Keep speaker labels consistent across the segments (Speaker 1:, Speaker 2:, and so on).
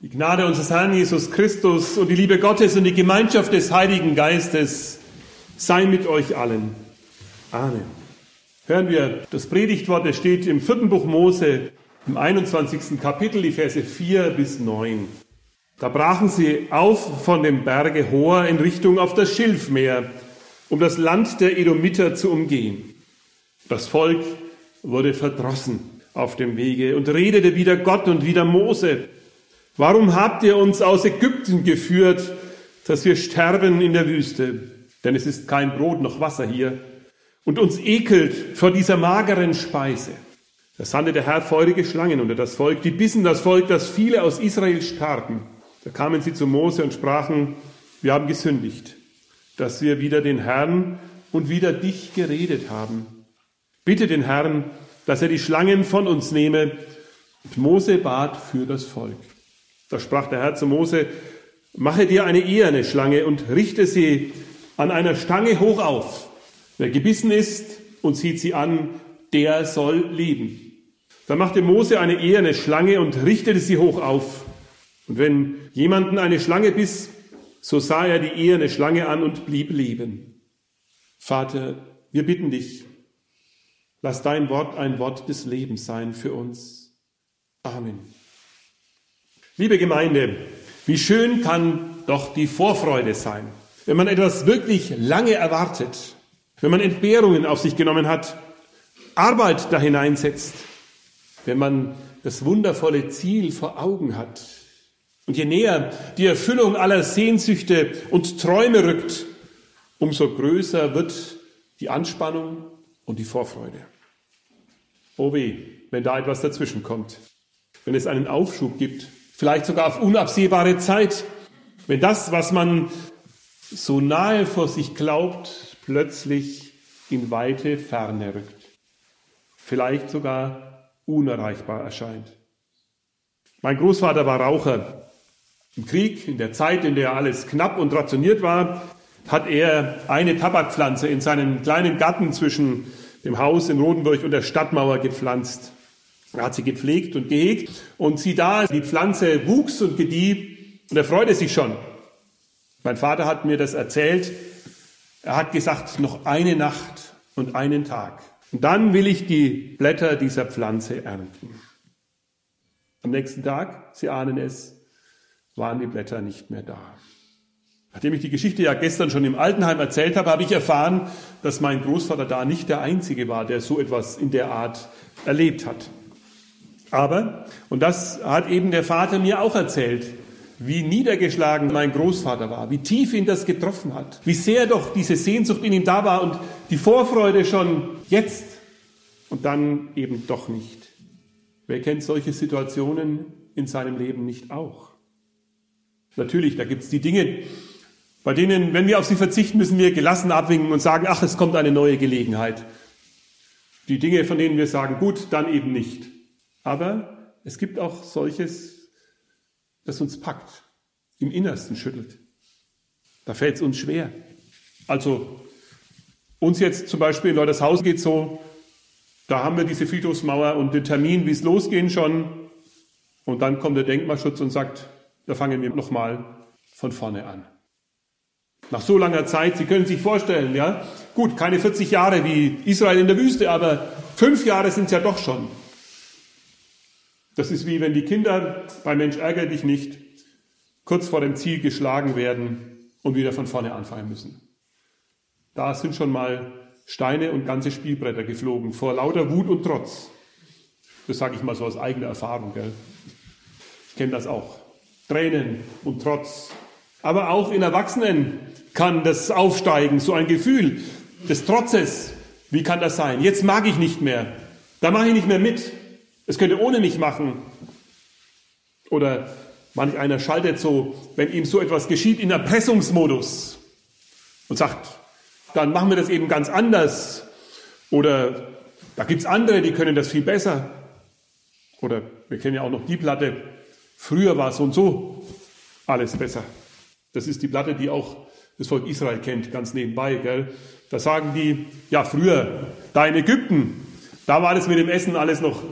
Speaker 1: Die Gnade unseres Herrn Jesus Christus und die Liebe Gottes und die Gemeinschaft des Heiligen Geistes sei mit euch allen. Amen. Hören wir das Predigtwort, es steht im vierten Buch Mose, im 21. Kapitel, die Verse 4 bis 9. Da brachen sie auf von dem Berge Hor in Richtung auf das Schilfmeer, um das Land der Edomiter zu umgehen. Das Volk wurde verdrossen auf dem Wege und redete wieder Gott und wieder Mose. Warum habt ihr uns aus Ägypten geführt, dass wir sterben in der Wüste? Denn es ist kein Brot noch Wasser hier. Und uns ekelt vor dieser mageren Speise. Da sandte der Herr feurige Schlangen unter das Volk, die bissen das Volk, dass viele aus Israel starben. Da kamen sie zu Mose und sprachen, wir haben gesündigt, dass wir wieder den Herrn und wieder dich geredet haben. Bitte den Herrn, dass er die Schlangen von uns nehme. Und Mose bat für das Volk. Da sprach der Herr zu Mose, mache dir eine eherne Schlange und richte sie an einer Stange hoch auf. Wer gebissen ist und sieht sie an, der soll leben. Da machte Mose eine eherne Schlange und richtete sie hoch auf. Und wenn jemanden eine Schlange biss, so sah er die eherne Schlange an und blieb leben. Vater, wir bitten dich, lass dein Wort ein Wort des Lebens sein für uns. Amen. Liebe Gemeinde, wie schön kann doch die Vorfreude sein, wenn man etwas wirklich lange erwartet, wenn man Entbehrungen auf sich genommen hat, Arbeit da hineinsetzt, wenn man das wundervolle Ziel vor Augen hat. Und je näher die Erfüllung aller Sehnsüchte und Träume rückt, umso größer wird die Anspannung und die Vorfreude. Oh weh, wenn da etwas dazwischen kommt, wenn es einen Aufschub gibt, vielleicht sogar auf unabsehbare Zeit, wenn das, was man so nahe vor sich glaubt, plötzlich in weite Ferne rückt, vielleicht sogar unerreichbar erscheint. Mein Großvater war Raucher. Im Krieg, in der Zeit, in der alles knapp und rationiert war, hat er eine Tabakpflanze in seinen kleinen Garten zwischen dem Haus in Rodenburg und der Stadtmauer gepflanzt. Er hat sie gepflegt und gehegt und sieh da, die Pflanze wuchs und gedieh und er freute sich schon. Mein Vater hat mir das erzählt. Er hat gesagt, noch eine Nacht und einen Tag. Und dann will ich die Blätter dieser Pflanze ernten. Am nächsten Tag, Sie ahnen es, waren die Blätter nicht mehr da. Nachdem ich die Geschichte ja gestern schon im Altenheim erzählt habe, habe ich erfahren, dass mein Großvater da nicht der Einzige war, der so etwas in der Art erlebt hat. Aber, und das hat eben der Vater mir auch erzählt, wie niedergeschlagen mein Großvater war, wie tief ihn das getroffen hat, wie sehr doch diese Sehnsucht in ihm da war und die Vorfreude schon jetzt und dann eben doch nicht. Wer kennt solche Situationen in seinem Leben nicht auch? Natürlich, da gibt es die Dinge, bei denen, wenn wir auf sie verzichten, müssen wir gelassen abwinken und sagen, ach, es kommt eine neue Gelegenheit. Die Dinge, von denen wir sagen, gut, dann eben nicht. Aber es gibt auch solches, das uns packt, im Innersten schüttelt. Da fällt es uns schwer. Also uns jetzt zum Beispiel in Leutershaus geht so, da haben wir diese Friedhofsmauer und den Termin, wie es losgehen schon. Und dann kommt der Denkmalschutz und sagt, da fangen wir nochmal von vorne an. Nach so langer Zeit, Sie können sich vorstellen, ja, gut, keine 40 Jahre wie Israel in der Wüste, aber fünf Jahre sind es ja doch schon. Das ist wie wenn die Kinder bei Mensch ärgere dich nicht kurz vor dem Ziel geschlagen werden und wieder von vorne anfangen müssen. Da sind schon mal Steine und ganze Spielbretter geflogen vor lauter Wut und Trotz. Das sage ich mal so aus eigener Erfahrung. Gell? Ich kenne das auch. Tränen und Trotz. Aber auch in Erwachsenen kann das aufsteigen, so ein Gefühl des Trotzes. Wie kann das sein? Jetzt mag ich nicht mehr. Da mache ich nicht mehr mit. Es könnte ohne mich machen. Oder manch einer schaltet so, wenn ihm so etwas geschieht, in Erpressungsmodus und sagt, dann machen wir das eben ganz anders. Oder da gibt es andere, die können das viel besser. Oder wir kennen ja auch noch die Platte, früher war so und so alles besser. Das ist die Platte, die auch das Volk Israel kennt, ganz nebenbei. Gell? Da sagen die, ja früher, da in Ägypten, da war das mit dem Essen alles noch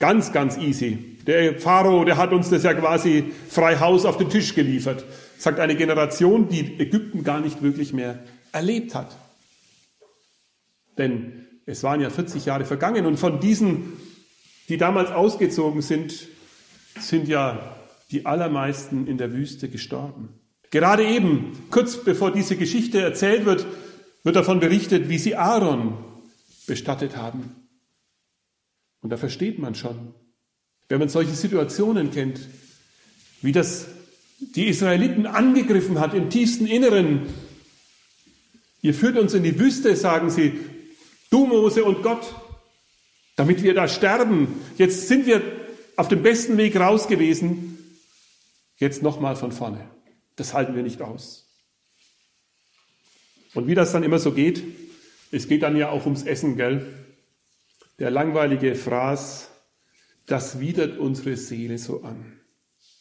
Speaker 1: Ganz, ganz easy. Der Pharao, der hat uns das ja quasi frei Haus auf den Tisch geliefert. Sagt eine Generation, die Ägypten gar nicht wirklich mehr erlebt hat. Denn es waren ja 40 Jahre vergangen und von diesen, die damals ausgezogen sind, sind ja die allermeisten in der Wüste gestorben. Gerade eben, kurz bevor diese Geschichte erzählt wird, wird davon berichtet, wie sie Aaron bestattet haben. Und da versteht man schon, wenn man solche Situationen kennt, wie das die Israeliten angegriffen hat im tiefsten Inneren. Ihr führt uns in die Wüste, sagen sie, du Mose und Gott, damit wir da sterben. Jetzt sind wir auf dem besten Weg raus gewesen. Jetzt nochmal von vorne. Das halten wir nicht aus. Und wie das dann immer so geht, es geht dann ja auch ums Essen, gell? Der langweilige Fraß, das widert unsere Seele so an.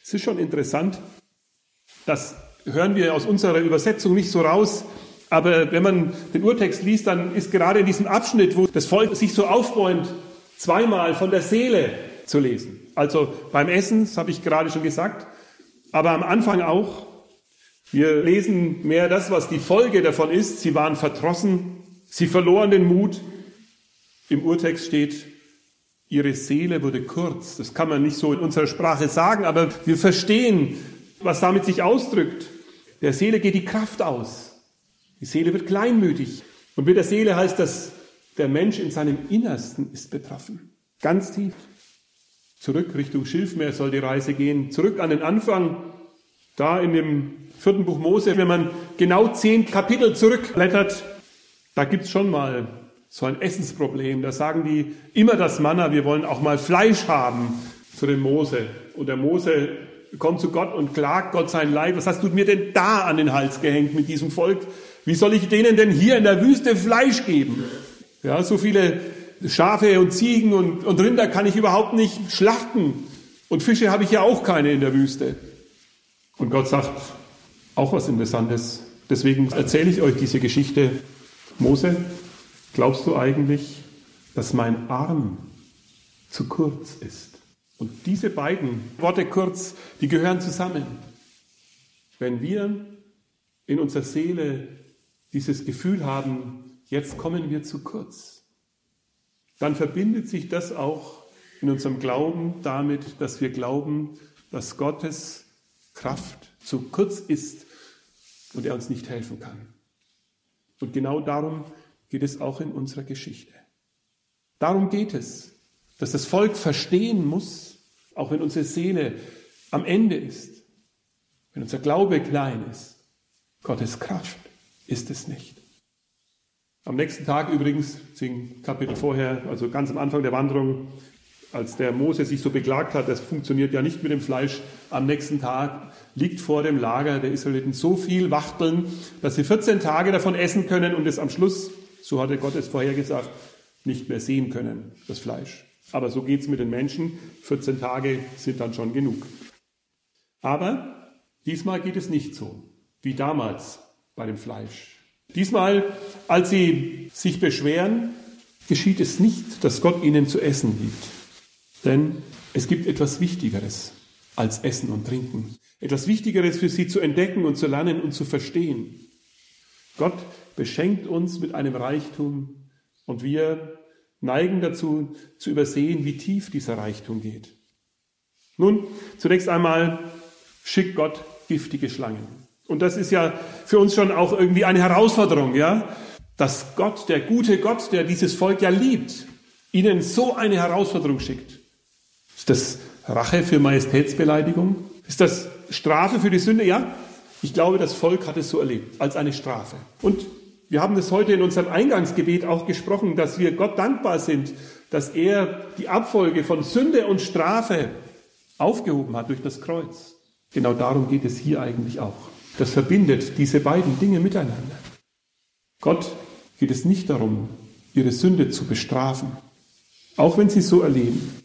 Speaker 1: Es ist schon interessant, das hören wir aus unserer Übersetzung nicht so raus, aber wenn man den Urtext liest, dann ist gerade in diesem Abschnitt, wo das Volk sich so aufbäumt, zweimal von der Seele zu lesen. Also beim Essen, das habe ich gerade schon gesagt, aber am Anfang auch. Wir lesen mehr das, was die Folge davon ist. Sie waren verdrossen, sie verloren den Mut. Im Urtext steht, ihre Seele wurde kurz. Das kann man nicht so in unserer Sprache sagen, aber wir verstehen, was damit sich ausdrückt. Der Seele geht die Kraft aus. Die Seele wird kleinmütig. Und mit der Seele heißt das, der Mensch in seinem Innersten ist betroffen. Ganz tief. Zurück Richtung Schilfmeer soll die Reise gehen. Zurück an den Anfang. Da in dem vierten Buch Mose, wenn man genau zehn Kapitel zurückblättert, da gibt's schon mal so ein Essensproblem. Da sagen die immer das Manna, wir wollen auch mal Fleisch haben zu dem Mose. Und der Mose kommt zu Gott und klagt Gott sein Leid. Was hast du mir denn da an den Hals gehängt mit diesem Volk? Wie soll ich denen denn hier in der Wüste Fleisch geben? Ja, so viele Schafe und Ziegen und, und Rinder kann ich überhaupt nicht schlachten. Und Fische habe ich ja auch keine in der Wüste. Und Gott sagt auch was Interessantes. Deswegen erzähle ich euch diese Geschichte. Mose, glaubst du eigentlich, dass mein Arm zu kurz ist? Und diese beiden Worte kurz, die gehören zusammen. Wenn wir in unserer Seele dieses Gefühl haben, jetzt kommen wir zu kurz, dann verbindet sich das auch in unserem Glauben damit, dass wir glauben, dass Gottes Kraft zu kurz ist und er uns nicht helfen kann. Und genau darum geht es auch in unserer Geschichte. Darum geht es, dass das Volk verstehen muss, auch wenn unsere Seele am Ende ist, wenn unser Glaube klein ist, Gottes Kraft ist es nicht. Am nächsten Tag übrigens, zehn Kapitel vorher, also ganz am Anfang der Wanderung, als der Mose sich so beklagt hat, das funktioniert ja nicht mit dem Fleisch, am nächsten Tag liegt vor dem Lager der Israeliten so viel Wachteln, dass sie 14 Tage davon essen können und es am Schluss, so hatte Gott es vorhergesagt, nicht mehr sehen können, das Fleisch. Aber so geht es mit den Menschen. 14 Tage sind dann schon genug. Aber diesmal geht es nicht so wie damals bei dem Fleisch. Diesmal, als sie sich beschweren, geschieht es nicht, dass Gott ihnen zu essen gibt. Denn es gibt etwas Wichtigeres als Essen und Trinken. Etwas Wichtigeres für sie zu entdecken und zu lernen und zu verstehen. Gott beschenkt uns mit einem Reichtum und wir neigen dazu zu übersehen, wie tief dieser Reichtum geht. Nun, zunächst einmal schickt Gott giftige Schlangen. Und das ist ja für uns schon auch irgendwie eine Herausforderung, ja, dass Gott, der gute Gott, der dieses Volk ja liebt, ihnen so eine Herausforderung schickt. Ist das Rache für Majestätsbeleidigung? Ist das Strafe für die Sünde? Ja, ich glaube, das Volk hat es so erlebt, als eine Strafe. Und wir haben das heute in unserem Eingangsgebet auch gesprochen, dass wir Gott dankbar sind, dass er die Abfolge von Sünde und Strafe aufgehoben hat durch das Kreuz. Genau darum geht es hier eigentlich auch. Das verbindet diese beiden Dinge miteinander. Gott geht es nicht darum, ihre Sünde zu bestrafen, auch wenn sie so erleben.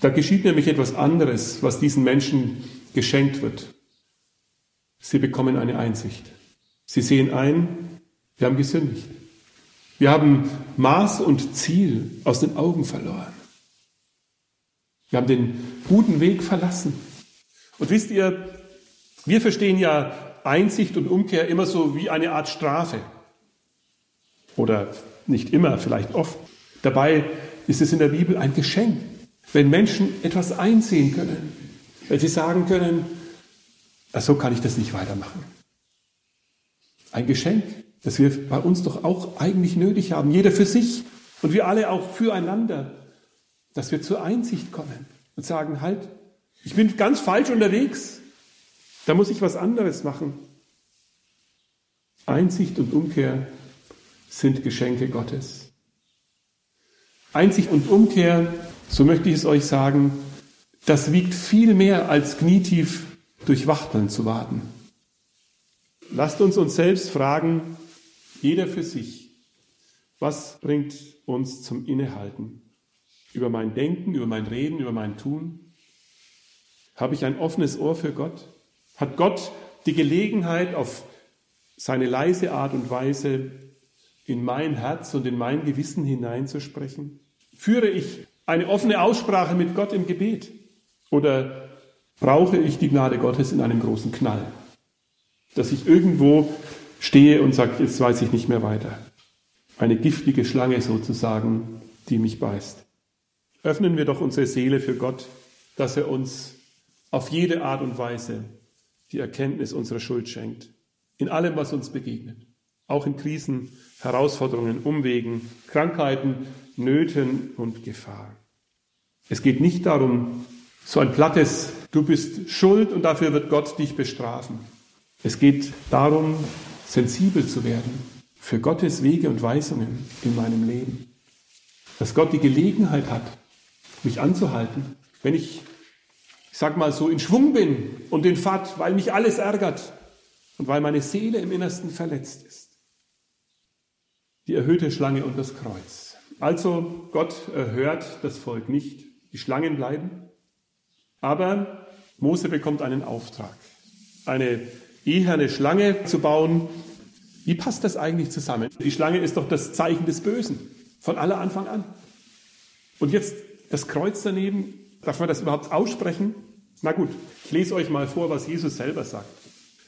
Speaker 1: Da geschieht nämlich etwas anderes, was diesen Menschen geschenkt wird. Sie bekommen eine Einsicht. Sie sehen ein, wir haben gesündigt. Wir haben Maß und Ziel aus den Augen verloren. Wir haben den guten Weg verlassen. Und wisst ihr, wir verstehen ja Einsicht und Umkehr immer so wie eine Art Strafe. Oder nicht immer, vielleicht oft. Dabei ist es in der Bibel ein Geschenk, wenn Menschen etwas einsehen können, wenn sie sagen können, so kann ich das nicht weitermachen. Ein Geschenk, das wir bei uns doch auch eigentlich nötig haben, jeder für sich und wir alle auch füreinander, dass wir zur Einsicht kommen und sagen, halt, ich bin ganz falsch unterwegs, da muss ich was anderes machen. Einsicht und Umkehr sind Geschenke Gottes. Einsicht und Umkehr, so möchte ich es euch sagen, das wiegt viel mehr als knietief durch Wachteln zu warten. Lasst uns uns selbst fragen, jeder für sich, was bringt uns zum Innehalten? Über mein Denken, über mein Reden, über mein Tun? Habe ich ein offenes Ohr für Gott? Hat Gott die Gelegenheit, auf seine leise Art und Weise in mein Herz und in mein Gewissen hineinzusprechen? Führe ich eine offene Aussprache mit Gott im Gebet? Oder brauche ich die Gnade Gottes in einem großen Knall? Dass ich irgendwo stehe und sage, jetzt weiß ich nicht mehr weiter. Eine giftige Schlange sozusagen, die mich beißt. Öffnen wir doch unsere Seele für Gott, dass er uns auf jede Art und Weise die Erkenntnis unserer Schuld schenkt. In allem, was uns begegnet. Auch in Krisen, Herausforderungen, Umwegen, Krankheiten, Nöten und Gefahr. Es geht nicht darum, so ein plattes, du bist schuld und dafür wird Gott dich bestrafen. Es geht darum, sensibel zu werden für Gottes Wege und Weisungen in meinem Leben. Dass Gott die Gelegenheit hat, mich anzuhalten, wenn ich, ich sag mal so, in Schwung bin und in Fahrt, weil mich alles ärgert und weil meine Seele im Innersten verletzt ist. Die erhöhte Schlange und das Kreuz. Also Gott erhört das Volk nicht. Die Schlangen bleiben. Aber Mose bekommt einen Auftrag, eine eherne Schlange zu bauen. Wie passt das eigentlich zusammen? Die Schlange ist doch das Zeichen des Bösen von aller Anfang an. Und jetzt das Kreuz daneben, darf man das überhaupt aussprechen? Na gut, ich lese euch mal vor, was Jesus selber sagt.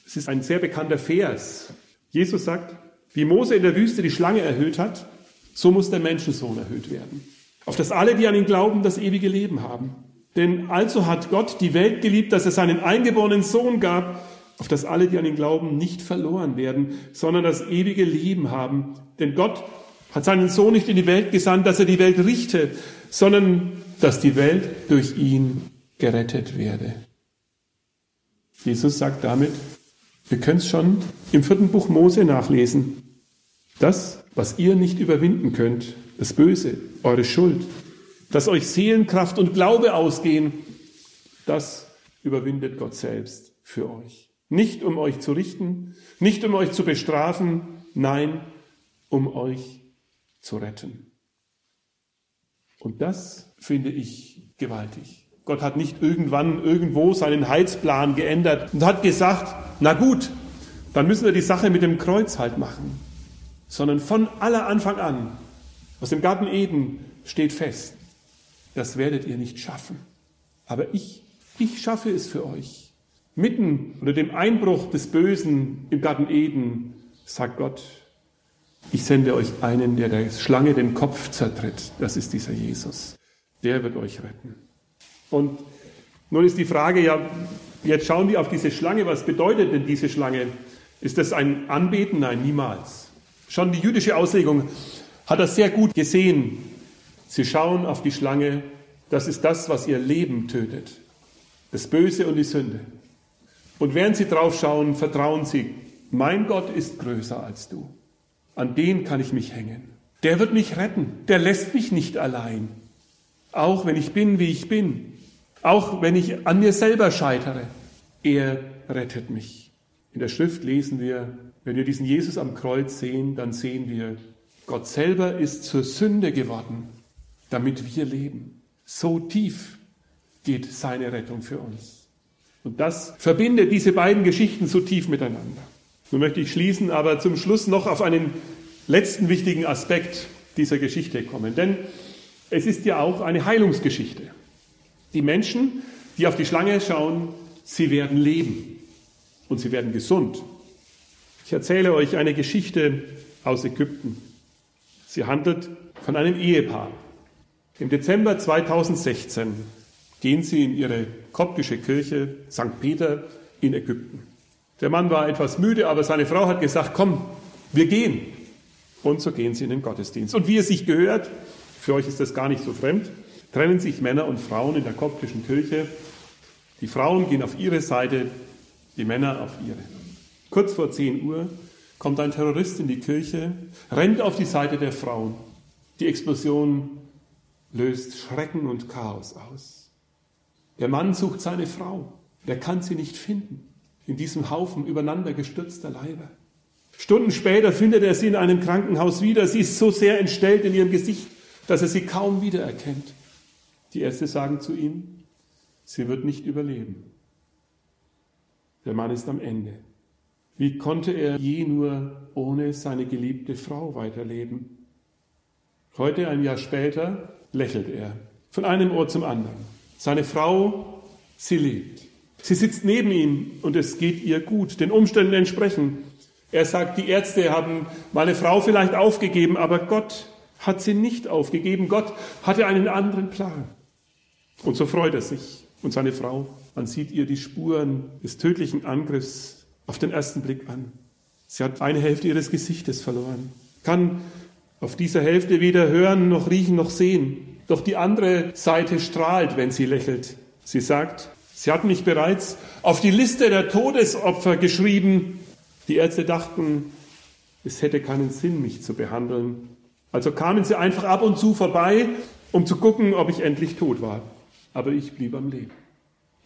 Speaker 1: Es ist ein sehr bekannter Vers. Jesus sagt, wie Mose in der Wüste die Schlange erhöht hat, so muss der Menschensohn erhöht werden. Auf dass alle, die an ihn glauben, das ewige Leben haben. Denn also hat Gott die Welt geliebt, dass er seinen eingeborenen Sohn gab, auf dass alle, die an ihn glauben, nicht verloren werden, sondern das ewige Leben haben. Denn Gott hat seinen Sohn nicht in die Welt gesandt, dass er die Welt richte, sondern dass die Welt durch ihn gerettet werde. Jesus sagt damit, wir können es schon im vierten Buch Mose nachlesen. Das, was ihr nicht überwinden könnt, das Böse, eure Schuld, dass euch Seelenkraft und Glaube ausgehen, das überwindet Gott selbst für euch. Nicht um euch zu richten, nicht um euch zu bestrafen, nein, um euch zu retten. Und das finde ich gewaltig. Gott hat nicht irgendwann irgendwo seinen Heilsplan geändert und hat gesagt, na gut, dann müssen wir die Sache mit dem Kreuz halt machen. Sondern von aller Anfang an, aus dem Garten Eden steht fest, das werdet ihr nicht schaffen. Aber ich, ich schaffe es für euch. Mitten unter dem Einbruch des Bösen im Garten Eden sagt Gott, ich sende euch einen, der der Schlange den Kopf zertritt. Das ist dieser Jesus. Der wird euch retten. Und nun ist die Frage ja, jetzt schauen wir auf diese Schlange. Was bedeutet denn diese Schlange? Ist das ein Anbeten? Nein, niemals. Schon die jüdische Auslegung hat das sehr gut gesehen. Sie schauen auf die Schlange, das ist das, was ihr Leben tötet. Das Böse und die Sünde. Und während sie drauf schauen, vertrauen sie, mein Gott ist größer als du. An den kann ich mich hängen. Der wird mich retten. Der lässt mich nicht allein. Auch wenn ich bin, wie ich bin. Auch wenn ich an mir selber scheitere. Er rettet mich. In der Schrift lesen wir, wenn wir diesen Jesus am Kreuz sehen, dann sehen wir, Gott selber ist zur Sünde geworden damit wir leben. So tief geht seine Rettung für uns. Und das verbindet diese beiden Geschichten so tief miteinander. Nun möchte ich schließen, aber zum Schluss noch auf einen letzten wichtigen Aspekt dieser Geschichte kommen. Denn es ist ja auch eine Heilungsgeschichte. Die Menschen, die auf die Schlange schauen, sie werden leben und sie werden gesund. Ich erzähle euch eine Geschichte aus Ägypten. Sie handelt von einem Ehepaar. Im Dezember 2016 gehen sie in ihre koptische Kirche St. Peter in Ägypten. Der Mann war etwas müde, aber seine Frau hat gesagt, komm, wir gehen. Und so gehen sie in den Gottesdienst. Und wie es sich gehört, für euch ist das gar nicht so fremd, trennen sich Männer und Frauen in der koptischen Kirche. Die Frauen gehen auf ihre Seite, die Männer auf ihre. Kurz vor 10 Uhr kommt ein Terrorist in die Kirche, rennt auf die Seite der Frauen. Die Explosion löst Schrecken und Chaos aus. Der Mann sucht seine Frau. Er kann sie nicht finden in diesem Haufen übereinander gestürzter Leiber. Stunden später findet er sie in einem Krankenhaus wieder. Sie ist so sehr entstellt in ihrem Gesicht, dass er sie kaum wiedererkennt. Die Ärzte sagen zu ihm, sie wird nicht überleben. Der Mann ist am Ende. Wie konnte er je nur ohne seine geliebte Frau weiterleben? Heute, ein Jahr später, lächelt er von einem Ohr zum anderen. Seine Frau, sie lebt. Sie sitzt neben ihm und es geht ihr gut, den Umständen entsprechend. Er sagt, die Ärzte haben meine Frau vielleicht aufgegeben, aber Gott hat sie nicht aufgegeben. Gott hatte einen anderen Plan. Und so freut er sich und seine Frau. Man sieht ihr die Spuren des tödlichen Angriffs auf den ersten Blick an. Sie hat eine Hälfte ihres Gesichtes verloren, kann auf dieser Hälfte weder hören noch riechen noch sehen. Doch die andere Seite strahlt, wenn sie lächelt. Sie sagt, sie hat mich bereits auf die Liste der Todesopfer geschrieben. Die Ärzte dachten, es hätte keinen Sinn, mich zu behandeln. Also kamen sie einfach ab und zu vorbei, um zu gucken, ob ich endlich tot war. Aber ich blieb am Leben.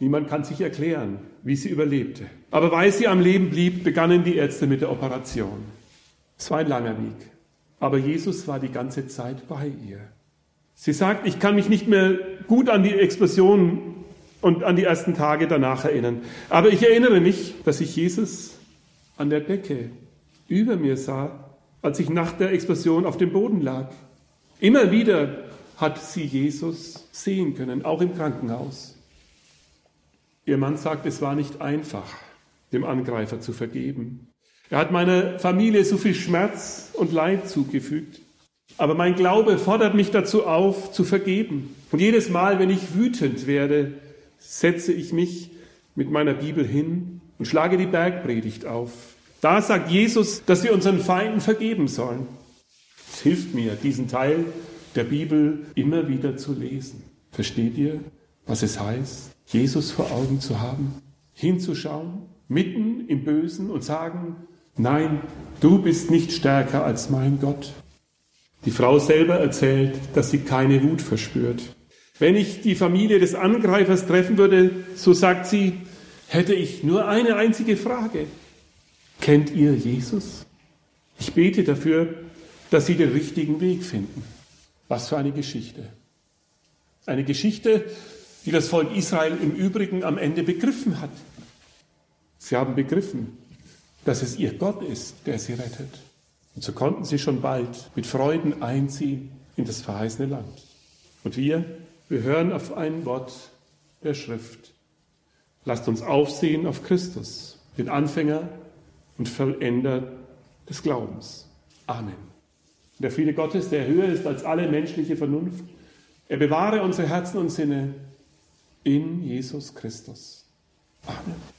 Speaker 1: Niemand kann sich erklären, wie sie überlebte. Aber weil sie am Leben blieb, begannen die Ärzte mit der Operation. Es war ein langer Weg. Aber Jesus war die ganze Zeit bei ihr. Sie sagt, ich kann mich nicht mehr gut an die Explosion und an die ersten Tage danach erinnern. Aber ich erinnere mich, dass ich Jesus an der Decke über mir sah, als ich nach der Explosion auf dem Boden lag. Immer wieder hat sie Jesus sehen können, auch im Krankenhaus. Ihr Mann sagt, es war nicht einfach, dem Angreifer zu vergeben. Er hat meiner Familie so viel Schmerz und Leid zugefügt. Aber mein Glaube fordert mich dazu auf, zu vergeben. Und jedes Mal, wenn ich wütend werde, setze ich mich mit meiner Bibel hin und schlage die Bergpredigt auf. Da sagt Jesus, dass wir unseren Feinden vergeben sollen. Es hilft mir, diesen Teil der Bibel immer wieder zu lesen. Versteht ihr, was es heißt, Jesus vor Augen zu haben, hinzuschauen, mitten im Bösen und sagen, nein, du bist nicht stärker als mein Gott. Die Frau selber erzählt, dass sie keine Wut verspürt. Wenn ich die Familie des Angreifers treffen würde, so sagt sie, hätte ich nur eine einzige Frage. Kennt ihr Jesus? Ich bete dafür, dass sie den richtigen Weg finden. Was für eine Geschichte. Eine Geschichte, die das Volk Israel im Übrigen am Ende begriffen hat. Sie haben begriffen, dass es ihr Gott ist, der sie rettet. Und so konnten sie schon bald mit Freuden einziehen in das verheißene Land. Und wir, wir hören auf ein Wort der Schrift. Lasst uns aufsehen auf Christus, den Anfänger und Vollender des Glaubens. Amen. Der Friede Gottes, der höher ist als alle menschliche Vernunft, er bewahre unsere Herzen und Sinne in Jesus Christus. Amen.